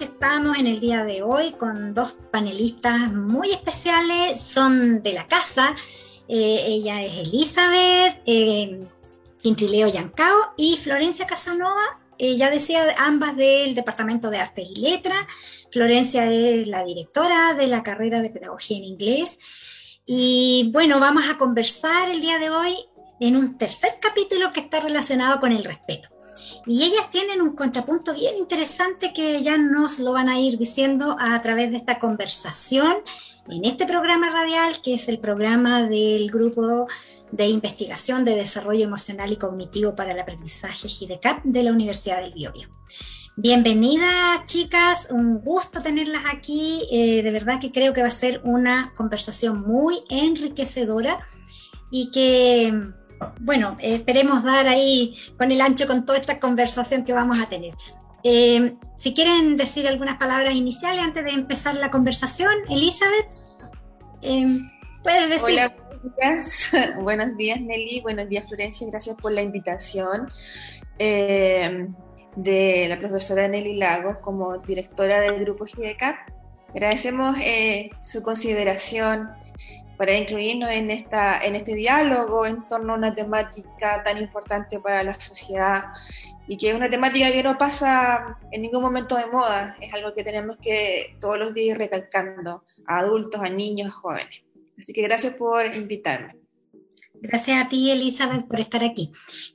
estamos en el día de hoy con dos panelistas muy especiales, son de la casa. Eh, ella es Elizabeth eh, Yancao y Florencia Casanova. Eh, ya decía ambas del Departamento de Artes y Letras. Florencia es la directora de la carrera de Pedagogía en Inglés. Y bueno, vamos a conversar el día de hoy en un tercer capítulo que está relacionado con el respeto. Y ellas tienen un contrapunto bien interesante que ya nos lo van a ir diciendo a través de esta conversación en este programa radial, que es el programa del grupo de investigación de desarrollo emocional y cognitivo para el aprendizaje GIDECAP de la Universidad del Biobío. Bienvenidas chicas, un gusto tenerlas aquí, eh, de verdad que creo que va a ser una conversación muy enriquecedora y que bueno, esperemos dar ahí con el ancho con toda esta conversación que vamos a tener. Eh, si quieren decir algunas palabras iniciales antes de empezar la conversación, Elizabeth, eh, puedes decir. Hola, buenos días. Nelly. Buenos días, Florencia. Gracias por la invitación. Eh, de la profesora Nelly Lagos como directora del grupo GIDECAP. Agradecemos su consideración para incluirnos en, esta, en este diálogo en torno a una temática tan importante para la sociedad y que es una temática que no pasa en ningún momento de moda, es algo que tenemos que todos los días ir recalcando a adultos, a niños, a jóvenes. Así que gracias por invitarme. Gracias a ti, Elizabeth, por estar aquí.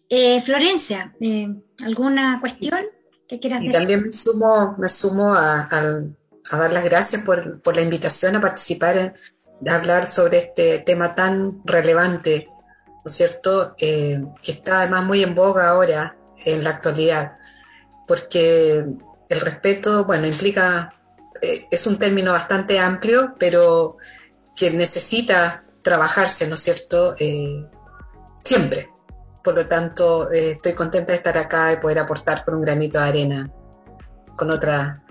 Eh, Florencia, eh, ¿alguna cuestión que quieras decir? Y también me sumo, me sumo a, a, dar las gracias por, por la invitación a participar en de hablar sobre este tema tan relevante, ¿no es cierto?, eh, que está además muy en boga ahora en la actualidad, porque el respeto, bueno, implica, eh, es un término bastante amplio, pero que necesita trabajarse, ¿no es cierto?, eh, siempre. Por lo tanto, estoy contenta de estar acá y poder aportar con un granito de arena, con otra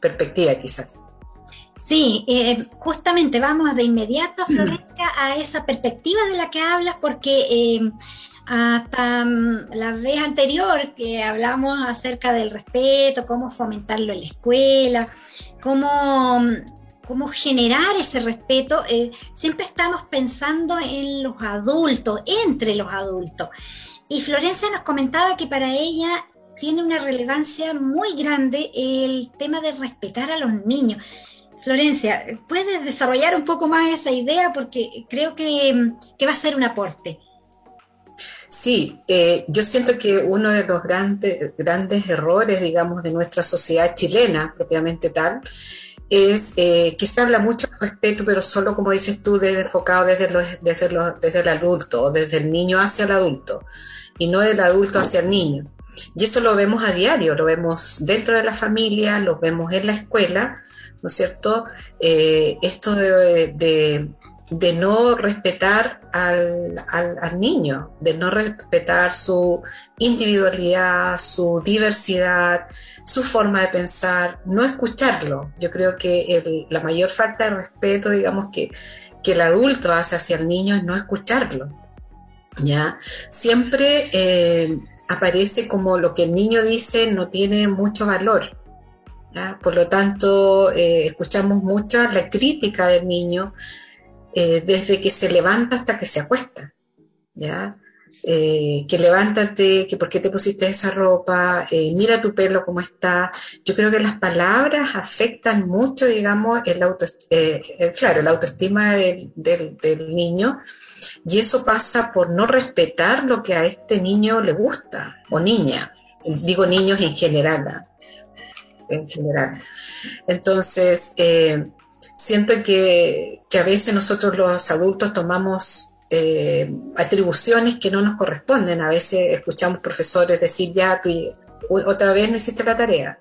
perspectiva quizás. Sí, eh, justamente vamos de inmediato, Florencia, a esa perspectiva de la que hablas, porque eh, hasta mm, la vez anterior que hablamos acerca del respeto, cómo fomentarlo en la escuela, cómo, mm, cómo generar ese respeto, eh, siempre estamos pensando en los adultos, entre los adultos. Y Florencia nos comentaba que para ella tiene una relevancia muy grande el tema de respetar a los niños. Florencia, ¿puedes desarrollar un poco más esa idea? Porque creo que, va a ser un aporte. Sí, eh, yo siento que uno de los grandes, grandes errores, digamos, de nuestra sociedad chilena, propiamente tal, es eh, que se habla mucho de respeto, pero solo, como dices tú, desde, enfocado desde, desde, desde el adulto, desde el niño hacia el adulto, y no del adulto hacia el niño. Y eso lo vemos a diario, lo vemos dentro de la familia, lo vemos en la escuela, ¿no es cierto? Eh, esto de, no respetar al, niño, de no respetar su individualidad, su diversidad, su forma de pensar, no escucharlo. Yo creo que la mayor falta de respeto, digamos, que, el adulto hace hacia el niño es no escucharlo. ¿ya? Siempre eh, aparece como lo que el niño dice no tiene mucho valor. Por lo tanto, eh, escuchamos mucho la crítica del niño eh, desde que se levanta hasta que se acuesta. ¿ya? Eh, que levántate, que por qué te pusiste esa ropa, mira tu pelo cómo está. Yo creo que las palabras afectan mucho, digamos, el claro, la autoestima del, del, niño y eso pasa por no respetar lo que a este niño le gusta o niña. Digo niños en general. En general. Entonces, eh, siento que, a veces nosotros los adultos tomamos eh, atribuciones que no nos corresponden. A veces escuchamos profesores decir, ya, otra vez no hiciste la tarea.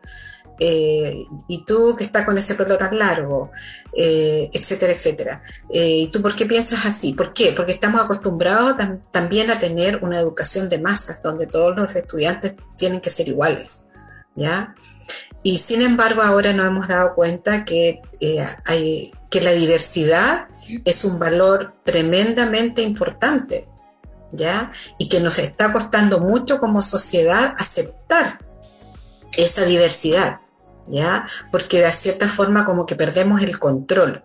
Eh, y tú que estás con ese pelo tan largo, etcétera, etcétera. ¿Y tú por qué piensas así? ¿Por qué? Porque estamos acostumbrados también a tener una educación de masas, donde todos los estudiantes tienen que ser iguales, ¿ya? Y sin embargo, ahora nos hemos dado cuenta que, eh, hay, que la diversidad es un valor tremendamente importante, ¿ya? Y que nos está costando mucho como sociedad aceptar esa diversidad, ¿ya? Porque de cierta forma como que perdemos el control.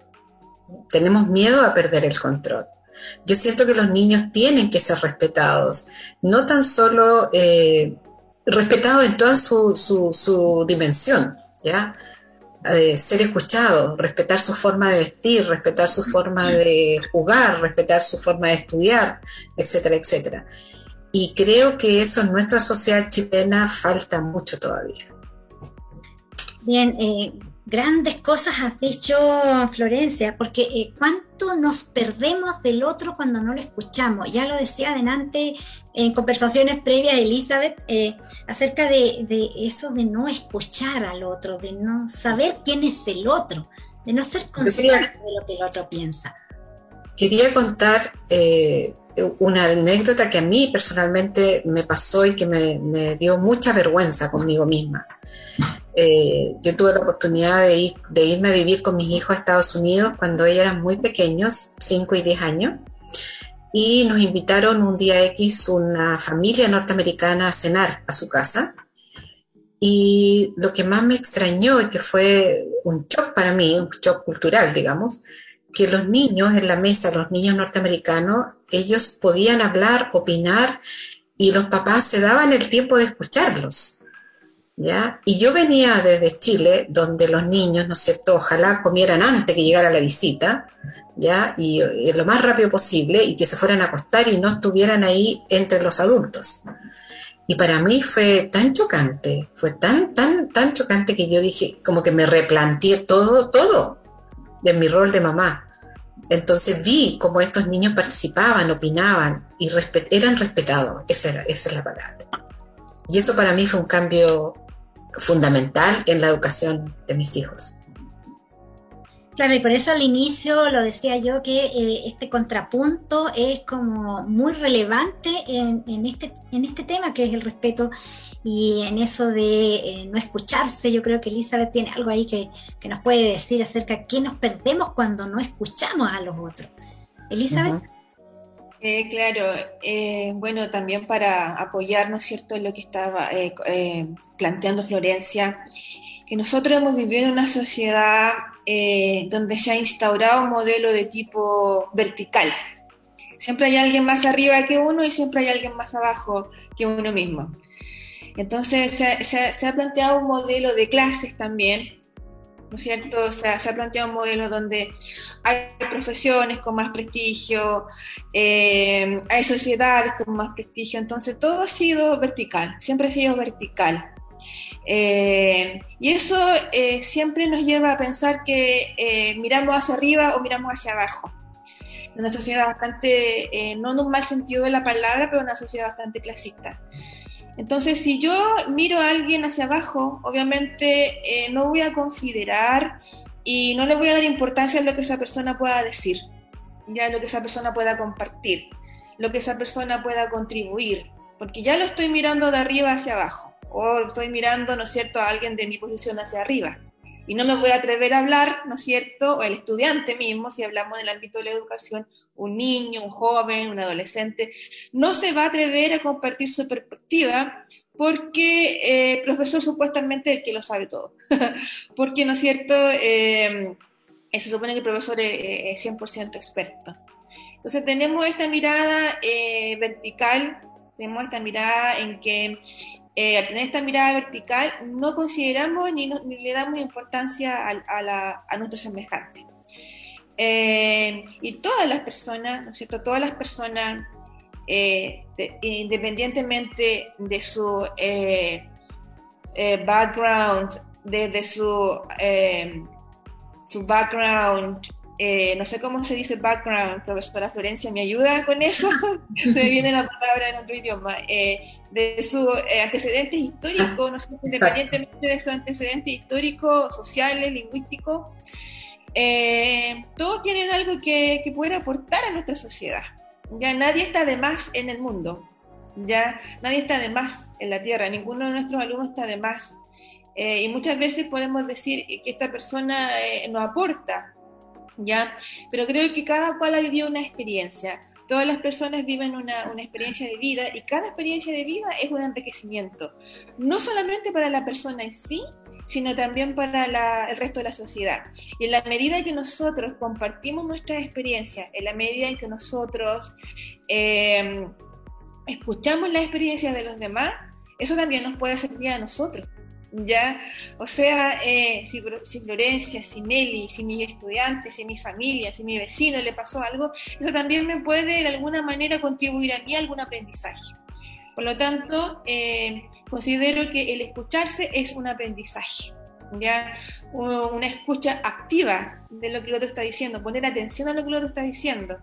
Tenemos miedo a perder el control. Yo siento que los niños tienen que ser respetados, no tan solo eh, respetados en toda su, su, dimensión, ¿ya? Eh, ser escuchados, respetar su forma de vestir, respetar su forma de jugar, respetar su forma de estudiar, etcétera, etcétera. Y creo que eso en nuestra sociedad chilena falta mucho todavía. Bien, eh, grandes cosas has dicho, Florencia, porque eh, cuánto nos perdemos del otro cuando no lo escuchamos. Ya lo decía adelante en conversaciones previas Elizabeth eh, acerca de, eso de no escuchar al otro, de no saber quién es el otro, de no ser consciente de lo que el otro piensa. Quería contar eh, una anécdota que a mí personalmente me pasó y que me, me dio mucha vergüenza conmigo misma. Eh, yo tuve la oportunidad de, de, irme a vivir con mis hijos a Estados Unidos cuando ellos eran muy pequeños, 5 y 10 años, y nos invitaron un día X una familia norteamericana a cenar a su casa. Y lo que más me extrañó y que fue un shock para mí, un shock cultural, digamos, que los niños en la mesa, los niños norteamericanos, ellos podían hablar, opinar y los papás se daban el tiempo de escucharlos. ¿ya? Y yo venía desde Chile, donde los niños, ¿no es cierto?, ojalá comieran antes que llegara la visita, ¿ya? Y, lo más rápido posible y que se fueran a acostar y no estuvieran ahí entre los adultos. Y para mí fue tan chocante, fue tan, tan, tan chocante que yo dije, como que me replanteé todo, todo de mi rol de mamá. Entonces vi cómo estos niños participaban, opinaban y eran respetados, esa, era, esa es la palabra. Y eso para mí fue un cambio fundamental en la educación de mis hijos. Claro, y por eso al inicio lo decía yo que eh, este contrapunto es como muy relevante en, este, en este tema que es el respeto y en eso de eh, no escucharse. Yo creo que Elizabeth tiene algo ahí que, que, nos puede decir acerca de qué nos perdemos cuando no escuchamos a los otros. Elizabeth. Eh, claro, eh, bueno, también para apoyar, ¿no es cierto?, lo que estaba eh, planteando Florencia, que nosotros hemos vivido en una sociedad donde se ha instaurado un modelo de tipo vertical. Siempre hay alguien más arriba que uno y siempre hay alguien más abajo que uno mismo. Entonces se ha planteado un modelo de clases también, ¿no es cierto? O sea, se ha planteado un modelo donde hay profesiones con más prestigio, eh, hay sociedades con más prestigio, entonces todo ha sido vertical, siempre ha sido vertical. Eh, y eso eh, siempre nos lleva a pensar que miramos hacia arriba o miramos hacia abajo. Una sociedad bastante, no en un mal sentido de la palabra, pero una sociedad bastante clasista. Entonces, si yo miro a alguien hacia abajo, obviamente eh, no voy a considerar y no le voy a dar importancia a lo que esa persona pueda decir, ya lo que esa persona pueda compartir, lo que esa persona pueda contribuir, porque ya lo estoy mirando de arriba hacia abajo, o estoy mirando, ¿no es cierto?, a alguien de mi posición hacia arriba y no me voy a atrever a hablar, ¿no es cierto? O el estudiante mismo, si hablamos del ámbito de la educación, un niño, un joven, un adolescente, no se va a atrever a compartir su perspectiva porque eh, el profesor supuestamente es el que lo sabe todo. porque, ¿no es cierto? Eh, se supone que el profesor es, 100% experto. Entonces tenemos esta mirada eh, vertical, tenemos esta mirada en que eh, a tener esta mirada vertical, no consideramos ni, le damos importancia a, a, nuestro semejante. Eh, y todas las personas, ¿no es cierto? Todas las personas, eh, independientemente de su background, desde su, su background eh, no sé cómo se dice background, profesora Florencia, ¿me ayuda con eso? se me viene la palabra en otro idioma. Eh, de sus eh, antecedentes históricos, no sé, independientemente de sus antecedentes históricos, sociales, lingüísticos, todos tienen algo que, que aportar a nuestra sociedad. Ya nadie está de más en el mundo, ya nadie está de más en la tierra, ninguno de nuestros alumnos está de más. y muchas veces podemos decir que esta persona nos aporta, ¿ya? Pero creo que cada cual ha vivido una experiencia. Todas las personas viven una, una, experiencia de vida y cada experiencia de vida es un enriquecimiento, no solamente para la persona en sí, sino también para el resto de la sociedad. Y en la medida que nosotros compartimos nuestras experiencias, en la medida en que nosotros eh, escuchamos las experiencias de los demás, eso también nos puede servir a nosotros. ¿Ya? O sea, eh, si, Florencia, si Nelly, si mi estudiante, si mi familia, si mi vecino le pasó algo, eso también me puede de alguna manera contribuir a mí a algún aprendizaje. Por lo tanto, eh, considero que el escucharse es un aprendizaje. ¿ya? Una escucha activa de lo que el otro está diciendo, poner atención a lo que el otro está diciendo.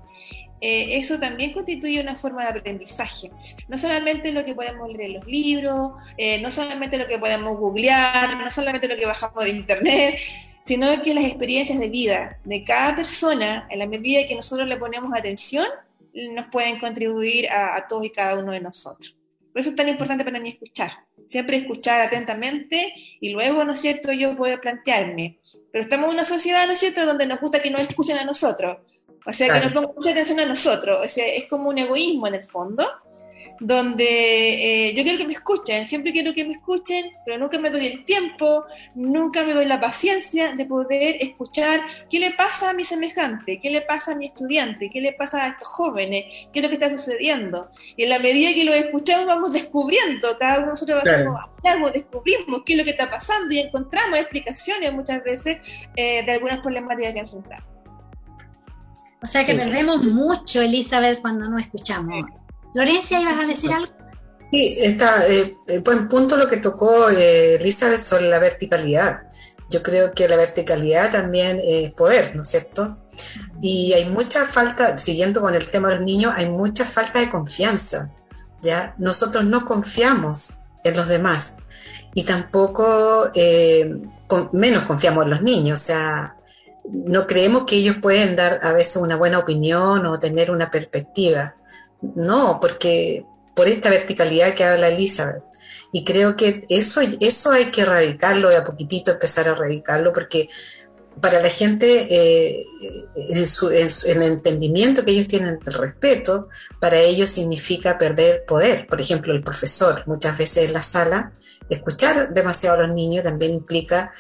Eh, eso también constituye una forma de aprendizaje. No solamente lo que podemos leer en los libros, eh, no solamente lo que podemos googlear, no solamente lo que bajamos de internet, sino que las experiencias de vida de cada persona, en la medida que nosotros le ponemos atención, nos pueden contribuir a, a todos y cada uno de nosotros. Por eso es tan importante para mí escuchar. Siempre escuchar atentamente y luego, ¿no es cierto?, yo poder plantearme. Pero estamos en una sociedad, ¿no es cierto?, donde nos gusta que nos escuchen a nosotros. O sea, que nos pongan mucha atención a nosotros. O sea, es como un egoísmo en el fondo donde eh, yo quiero que me escuchen, siempre quiero que me escuchen, pero nunca me doy el tiempo, nunca me doy la paciencia de poder escuchar qué le pasa a mi semejante, qué le pasa a mi estudiante, qué le pasa a estos jóvenes, qué es lo que está sucediendo. Y en la medida que lo escuchamos vamos descubriendo, cada uno de nosotros va descubrimos qué es lo que está pasando y encontramos explicaciones muchas veces eh, de algunas problemáticas que enfrentamos. O sea que perdemos mucho, Elizabeth, cuando no escuchamos. Florencia, ¿ibas a decir algo? Sí, está eh, eh, buen punto lo que tocó eh, Elizabeth sobre la verticalidad. Yo creo que la verticalidad también es poder, ¿no es cierto? Y hay mucha falta, siguiendo con el tema de los niños, hay mucha falta de confianza. ¿ya? Nosotros no confiamos en los demás y tampoco, menos confiamos en los niños. O sea, no creemos que ellos pueden dar a veces una buena opinión o tener una perspectiva. No, porque por esta verticalidad que habla Elizabeth. Y creo que eso, eso hay que erradicarlo, de a poquitito empezar a erradicarlo, porque para la gente, eh, en, el entendimiento que ellos tienen del respeto, para ellos significa perder poder. Por ejemplo, el profesor, muchas veces en la sala, escuchar demasiado a los niños también implica,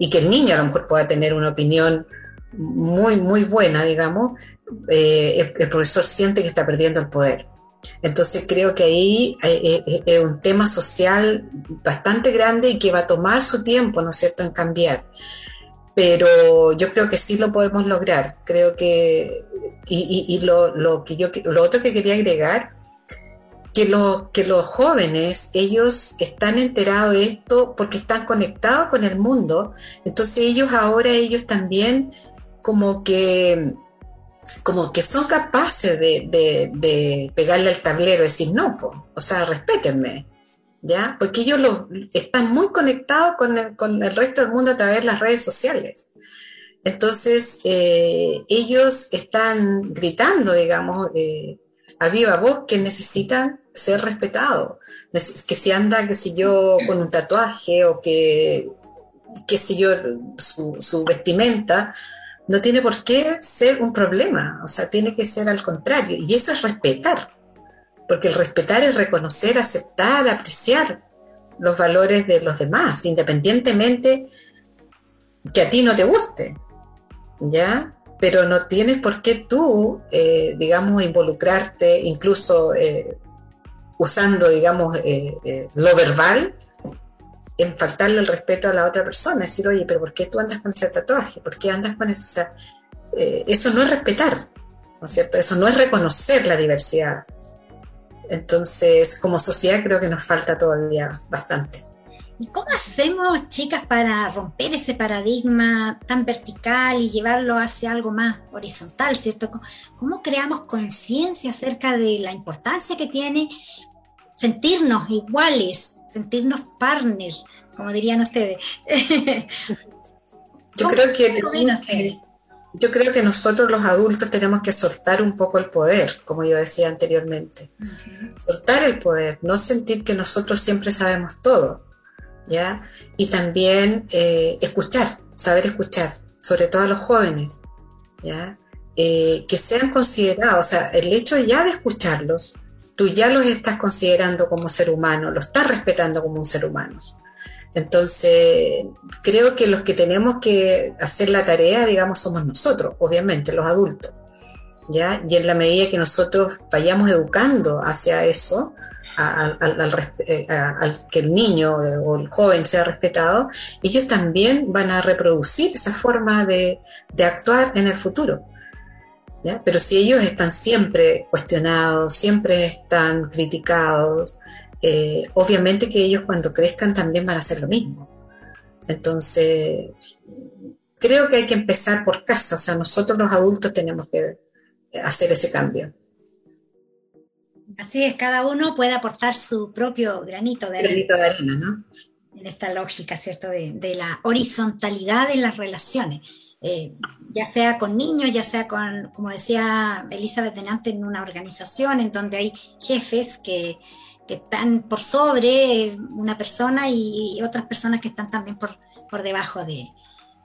y que el niño a lo mejor pueda tener una opinión muy, muy buena, digamos, eh, el, profesor siente que está perdiendo el poder. Entonces creo que ahí eh, eh, es un tema social bastante grande y que va a tomar su tiempo, ¿no es cierto?, en cambiar. Pero yo creo que sí lo podemos lograr. Creo que, y, lo, que yo, lo otro que quería agregar, que, lo, que los jóvenes, ellos están enterados de esto porque están conectados con el mundo. Entonces ellos ahora, ellos también como que como que son capaces de, pegarle al tablero y decir, no, o sea, respétenme, ¿ya? Porque ellos lo, están muy conectados con el, resto del mundo a través de las redes sociales. Entonces, eh, ellos están gritando, digamos, eh, a viva voz que necesitan ser respetados, que si anda, que si yo, con un tatuaje o que, que si yo, su, su vestimenta, no tiene por qué ser un problema, o sea, tiene que ser al contrario. Y eso es respetar, porque el respetar es reconocer, aceptar, apreciar los valores de los demás, independientemente que a ti no te guste, ¿ya? Pero no tienes por qué tú, eh, digamos, involucrarte, incluso eh, usando, digamos, eh, lo verbal, en faltarle el respeto a la otra persona, decir, oye, pero ¿por qué tú andas con ese tatuaje? ¿Por qué andas con eso? O sea, eh, eso no es respetar, ¿no es cierto? Eso no es reconocer la diversidad. Entonces, como sociedad creo que nos falta todavía bastante. ¿Y cómo hacemos, chicas, para romper ese paradigma tan vertical y llevarlo hacia algo más horizontal, ¿cierto? ¿Cómo creamos conciencia acerca de la importancia que tiene sentirnos iguales, sentirnos partners, como dirían ustedes. yo creo que yo creo que nosotros los adultos tenemos que soltar un poco el poder, como yo decía anteriormente. Soltar el poder, no sentir que nosotros siempre sabemos todo, ¿ya? Y también eh, escuchar, saber escuchar, sobre todo a los jóvenes, ¿ya? Eh, que sean considerados, o sea, el hecho ya de escucharlos, tú ya los estás considerando como ser humano, lo estás respetando como un ser humano. Entonces, creo que los que tenemos que hacer la tarea, digamos, somos nosotros, obviamente, los adultos. ¿ya? Y en la medida que nosotros vayamos educando hacia eso, eh, al, que el niño eh, o el joven sea respetado, ellos también van a reproducir esa forma de, actuar en el futuro. Pero si ellos están siempre cuestionados, siempre están criticados, eh, obviamente que ellos cuando crezcan también van a hacer lo mismo. Entonces, creo que hay que empezar por casa, o sea, nosotros los adultos tenemos que hacer ese cambio. Así es, cada uno puede aportar su propio granito de arena. ¿no? En esta lógica, ¿cierto? De, la horizontalidad en las relaciones, eh, ya sea con niños, ya sea con, como decía Elizabeth delante, en una organización en donde hay jefes que, están por sobre una persona y, otras personas que están también por, por debajo de,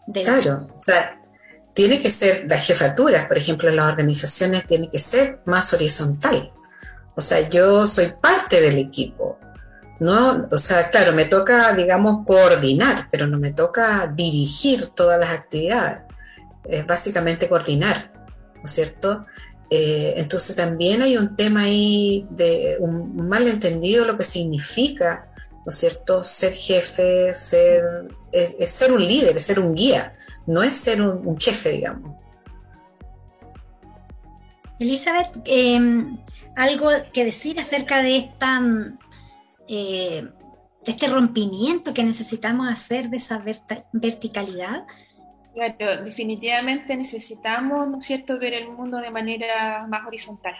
de Claro, o sea, tiene que ser, las jefaturas, por ejemplo, en las organizaciones, tiene que ser más horizontal. O sea, yo soy parte del equipo, ¿no? O sea, claro, me toca, digamos, coordinar, pero no me toca dirigir todas las actividades. Es básicamente coordinar, ¿no es cierto? Eh, entonces también hay un tema ahí de un malentendido lo que significa, ¿no es cierto? Ser jefe, ser, es, ser un líder, es ser un guía, no es ser un, jefe, digamos. Elizabeth, em, algo que decir acerca de esta mm, eh, este rompimiento que necesitamos hacer de esa verticalidad? Claro, definitivamente necesitamos, ¿no es cierto?, ver el mundo de manera más horizontal.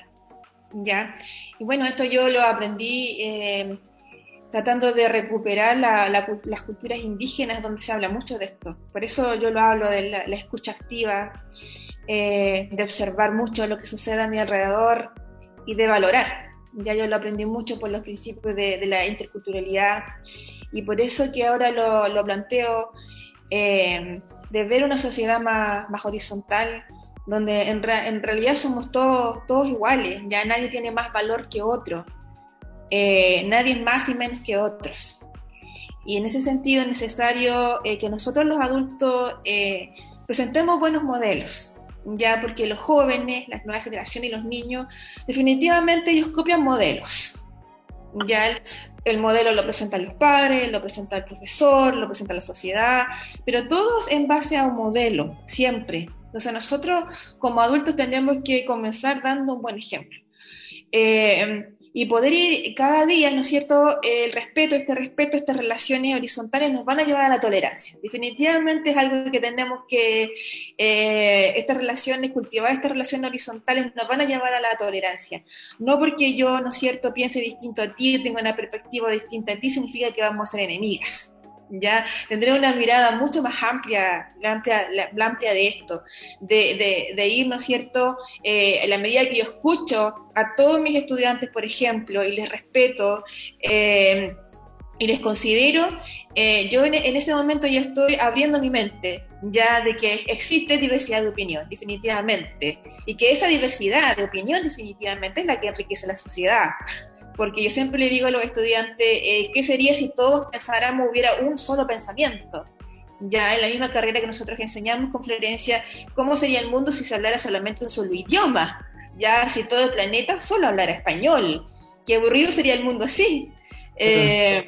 ¿ya? Y bueno, esto yo lo aprendí eh, tratando de recuperar las culturas indígenas donde se habla mucho de esto. Por eso yo lo hablo de la, escucha activa, eh, de observar mucho lo que sucede a mi alrededor, y de valorar. Ya yo lo aprendí mucho por los principios de, la interculturalidad y por eso que ahora lo, lo planteo eh, de ver una sociedad más, horizontal, donde en, realidad somos todos, todos iguales, ya nadie tiene más valor que otro, eh, nadie es más y menos que otros. Y en ese sentido es necesario eh, que nosotros los adultos presentemos buenos modelos, ya porque los jóvenes, las nuevas generaciones y los niños, definitivamente ellos copian modelos. Ya el, modelo lo presentan los padres, lo presenta el profesor, lo presenta la sociedad, pero todos en base a un modelo, siempre. Entonces nosotros como adultos tendríamos que comenzar dando un buen ejemplo. Eh, y poder ir cada día, ¿no es cierto? El respeto, este respeto, estas relaciones horizontales nos van a llevar a la tolerancia. Definitivamente es algo que tenemos que, eh, estas relaciones, cultivar estas relaciones horizontales nos van a llevar a la tolerancia. No porque yo, ¿no es cierto?, piense distinto a ti, tengo una perspectiva distinta a ti, significa que vamos a ser enemigas ya tendré una mirada mucho más amplia, amplia, amplia de esto, de, ir, ¿no es cierto?, eh, en la medida que yo escucho a todos mis estudiantes, por ejemplo, y les respeto, eh, y les considero, eh, yo en, ese momento ya estoy abriendo mi mente, ya de que existe diversidad de opinión, definitivamente, y que esa diversidad de opinión definitivamente es la que enriquece la sociedad porque yo siempre le digo a los estudiantes, eh, ¿qué sería si todos pensáramos, hubiera un solo pensamiento? Ya en la misma carrera que nosotros enseñamos con Florencia, ¿cómo sería el mundo si se hablara solamente un solo idioma? Ya si todo el planeta solo hablara español. Qué aburrido sería el mundo así. Eh,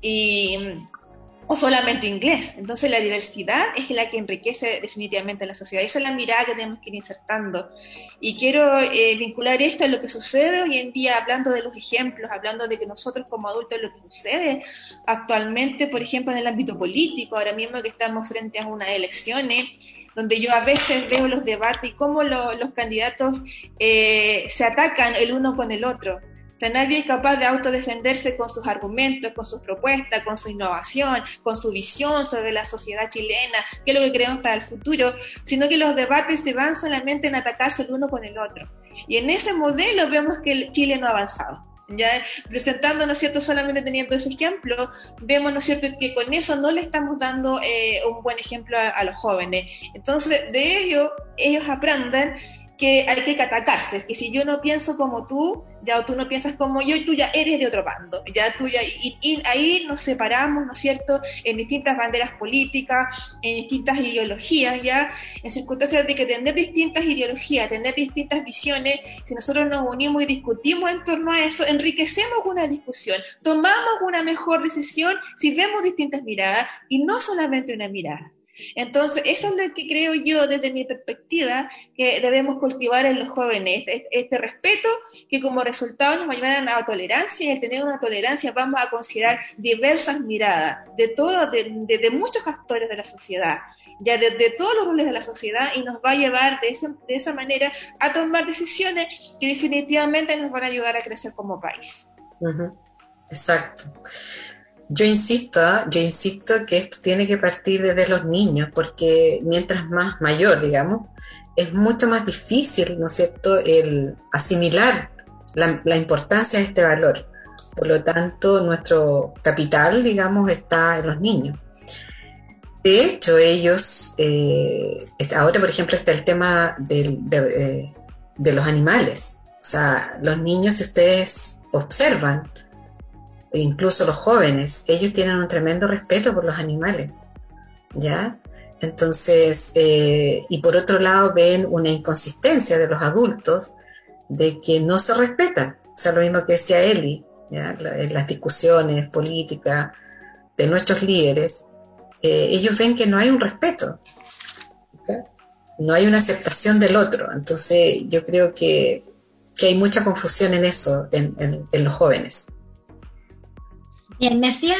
y o solamente inglés. Entonces la diversidad es la que enriquece definitivamente la sociedad. Esa es la mirada que tenemos que ir insertando. Y quiero eh, vincular esto a lo que sucede hoy en día, hablando de los ejemplos, hablando de que nosotros como adultos lo que sucede actualmente, por ejemplo, en el ámbito político, ahora mismo que estamos frente a unas elecciones, donde yo a veces veo los debates y cómo los candidatos eh, se atacan el uno con el otro sea, nadie es capaz de autodefenderse con sus argumentos, con sus propuestas, con su innovación, con su visión sobre la sociedad chilena, qué es lo que queremos para el futuro, sino que los debates se van solamente en atacarse el uno con el otro. Y en ese modelo vemos que Chile no ha avanzado. Ya presentando, ¿no es cierto?, solamente teniendo ese ejemplo, vemos, ¿no es cierto?, que con eso no le estamos dando eh, un buen ejemplo a, a los jóvenes. Entonces, de ello, ellos aprenden que hay que atacarse, que si yo no pienso como tú, ya tú no piensas como yo y tú ya eres de otro bando, ya tú ya, y, ahí nos separamos, ¿no es cierto?, en distintas banderas políticas, en distintas ideologías, ya, en circunstancias de que tener distintas ideologías, tener distintas visiones, si nosotros nos unimos y discutimos en torno a eso, enriquecemos una discusión, tomamos una mejor decisión si vemos distintas miradas y no solamente una mirada. Entonces, eso es lo que creo yo desde mi perspectiva que debemos cultivar en los jóvenes, este, este respeto que como resultado nos va a llevar a la tolerancia y al tener una tolerancia vamos a considerar diversas miradas de, todo, de, muchos actores de la sociedad ya de, todos los roles de la sociedad y nos va a llevar de esa, de esa manera a tomar decisiones que definitivamente nos van a ayudar a crecer como país. Exacto. Yo insisto, ¿ah? yo insisto que esto tiene que partir desde los niños, porque mientras más mayor, digamos, es mucho más difícil, ¿no es cierto?, el asimilar la, importancia de este valor. Por lo tanto, nuestro capital, digamos, está en los niños. De hecho, ellos, eh, ahora por ejemplo está el tema de, eh, de los animales. O sea, los niños, si ustedes observan, incluso los jóvenes, ellos tienen un tremendo respeto por los animales, ¿ya? Entonces, eh, y por otro lado ven una inconsistencia de los adultos de que no se respetan, o sea, lo mismo que decía Eli, en las discusiones políticas de nuestros líderes, eh, ellos ven que no hay un respeto, no hay una aceptación del otro, entonces yo creo que, hay mucha confusión en eso, en los jóvenes me hacía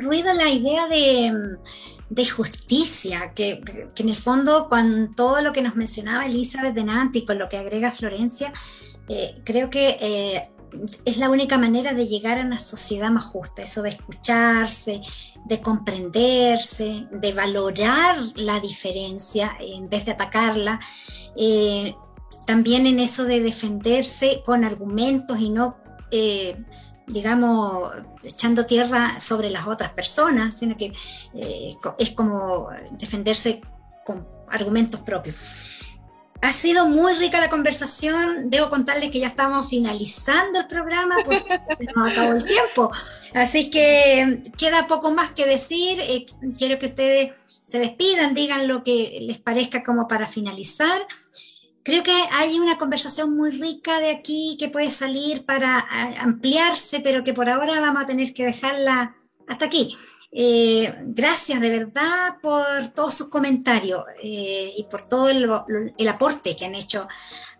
ruido la idea de, justicia, que, en el fondo con todo lo que nos mencionaba Elizabeth de Nantes y con lo que agrega Florencia, eh, creo que eh, es la única manera de llegar a una sociedad más justa, eso de escucharse, de comprenderse, de valorar la diferencia en vez de atacarla. Eh, también en eso de defenderse con argumentos y no digamos, echando tierra sobre las otras personas, sino que eh, es como defenderse con argumentos propios. Ha sido muy rica la conversación. Debo contarles que ya estamos finalizando el programa porque nos acabó el tiempo. Así que queda poco más que decir. Eh, quiero que ustedes se despidan, digan lo que les parezca como para finalizar creo que hay una conversación muy rica de aquí que puede salir para ampliarse, pero que por ahora vamos a tener que dejarla hasta aquí. Eh, gracias de verdad por todos sus comentarios eh, y por todo el, aporte que han hecho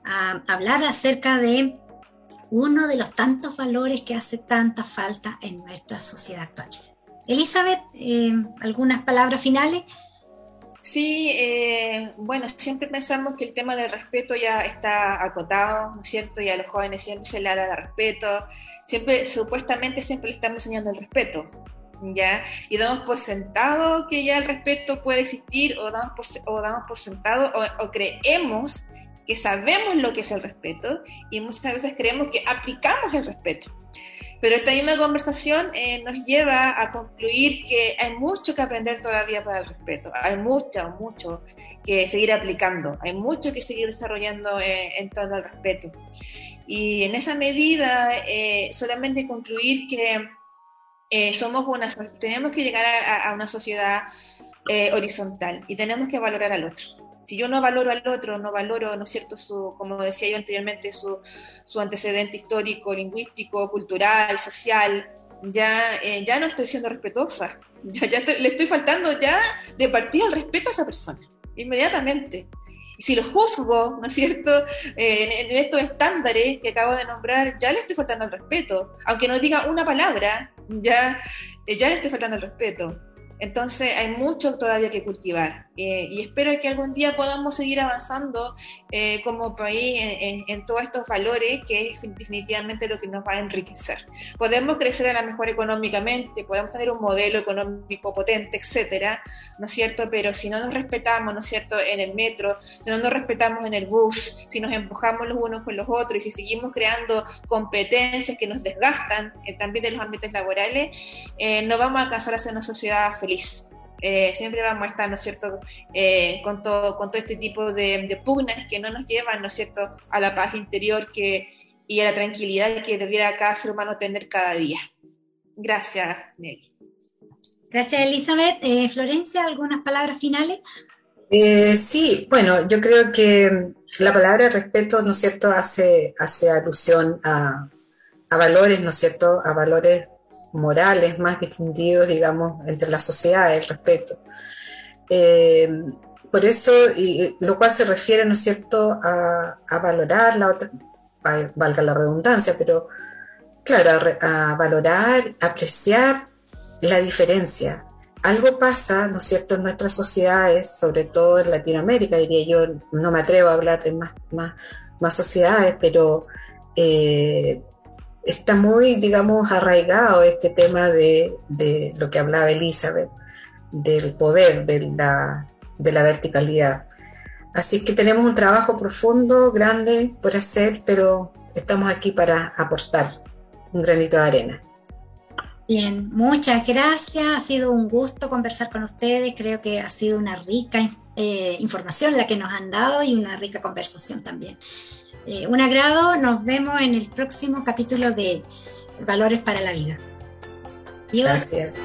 a hablar acerca de uno de los tantos valores que hace tanta falta en nuestra sociedad actual. Elizabeth, eh, ¿algunas palabras finales? Sí, eh, bueno, siempre pensamos que el tema del respeto ya está acotado, ¿no es cierto? Y a los jóvenes siempre se le habla de respeto, siempre, supuestamente siempre le estamos enseñando el respeto, ¿ya? Y damos por sentado que ya el respeto puede existir o damos por, o damos por sentado o, o creemos que sabemos lo que es el respeto y muchas veces creemos que aplicamos el respeto. Pero esta misma conversación eh, nos lleva a concluir que hay mucho que aprender todavía para el respeto, hay mucho, mucho que seguir aplicando, hay mucho que seguir desarrollando eh, en torno al respeto. Y en esa medida, eh, solamente concluir que somos una, tenemos que llegar a una sociedad horizontal y tenemos que valorar al otro si yo no valoro al otro, no valoro, ¿no es cierto?, su, como decía yo anteriormente, su, su antecedente histórico, lingüístico, cultural, social, ya, eh, ya no estoy siendo respetuosa, ya, ya le estoy faltando ya de partida el respeto a esa persona, inmediatamente. Y si lo juzgo, ¿no es cierto?, eh, en, estos estándares que acabo de nombrar, ya le estoy faltando el respeto, aunque no diga una palabra, ya, eh, ya le estoy faltando el respeto. Entonces hay mucho todavía que cultivar eh, y espero que algún día podamos seguir avanzando eh, como país en, todos estos valores que es definitivamente lo que nos va a enriquecer. Podemos crecer a la mejor económicamente, podemos tener un modelo económico potente, etcétera, ¿no es cierto? Pero si no nos respetamos, ¿no es cierto?, en el metro, si no nos respetamos en el bus, si nos empujamos los unos con los otros y si seguimos creando competencias que nos desgastan eh, también de los ámbitos laborales, no vamos a alcanzar a ser una sociedad feliz eh, siempre vamos a estar, ¿no es cierto?, eh, con, todo, con todo este tipo de, pugnas que no nos llevan, ¿no es cierto?, a la paz interior que, y a la tranquilidad que debiera cada ser humano tener cada día. Gracias, Nelly. Gracias, Elizabeth. Eh, Florencia, ¿algunas palabras finales? sí, bueno, yo creo que la palabra respeto, ¿no es cierto?, hace, hace alusión a, a valores, ¿no es cierto?, a valores morales más distinguidos, digamos, entre la sociedad, el respeto. Eh, por eso, lo cual se refiere, ¿no es cierto?, a, valorar la otra, valga la redundancia, pero claro, a, valorar, apreciar la diferencia. Algo pasa, ¿no es cierto?, en nuestras sociedades, sobre todo en Latinoamérica, diría yo, no me atrevo a hablar de más, más, más sociedades, pero eh, está muy, digamos, arraigado este tema de, lo que hablaba Elizabeth, del poder, de la, de la verticalidad. Así que tenemos un trabajo profundo, grande por hacer, pero estamos aquí para aportar un granito de arena. Bien, muchas gracias. Ha sido un gusto conversar con ustedes. Creo que ha sido una rica eh, información la que nos han dado y una rica conversación también. Eh, un agrado, nos vemos en el próximo capítulo de Valores para la Vida. Gracias.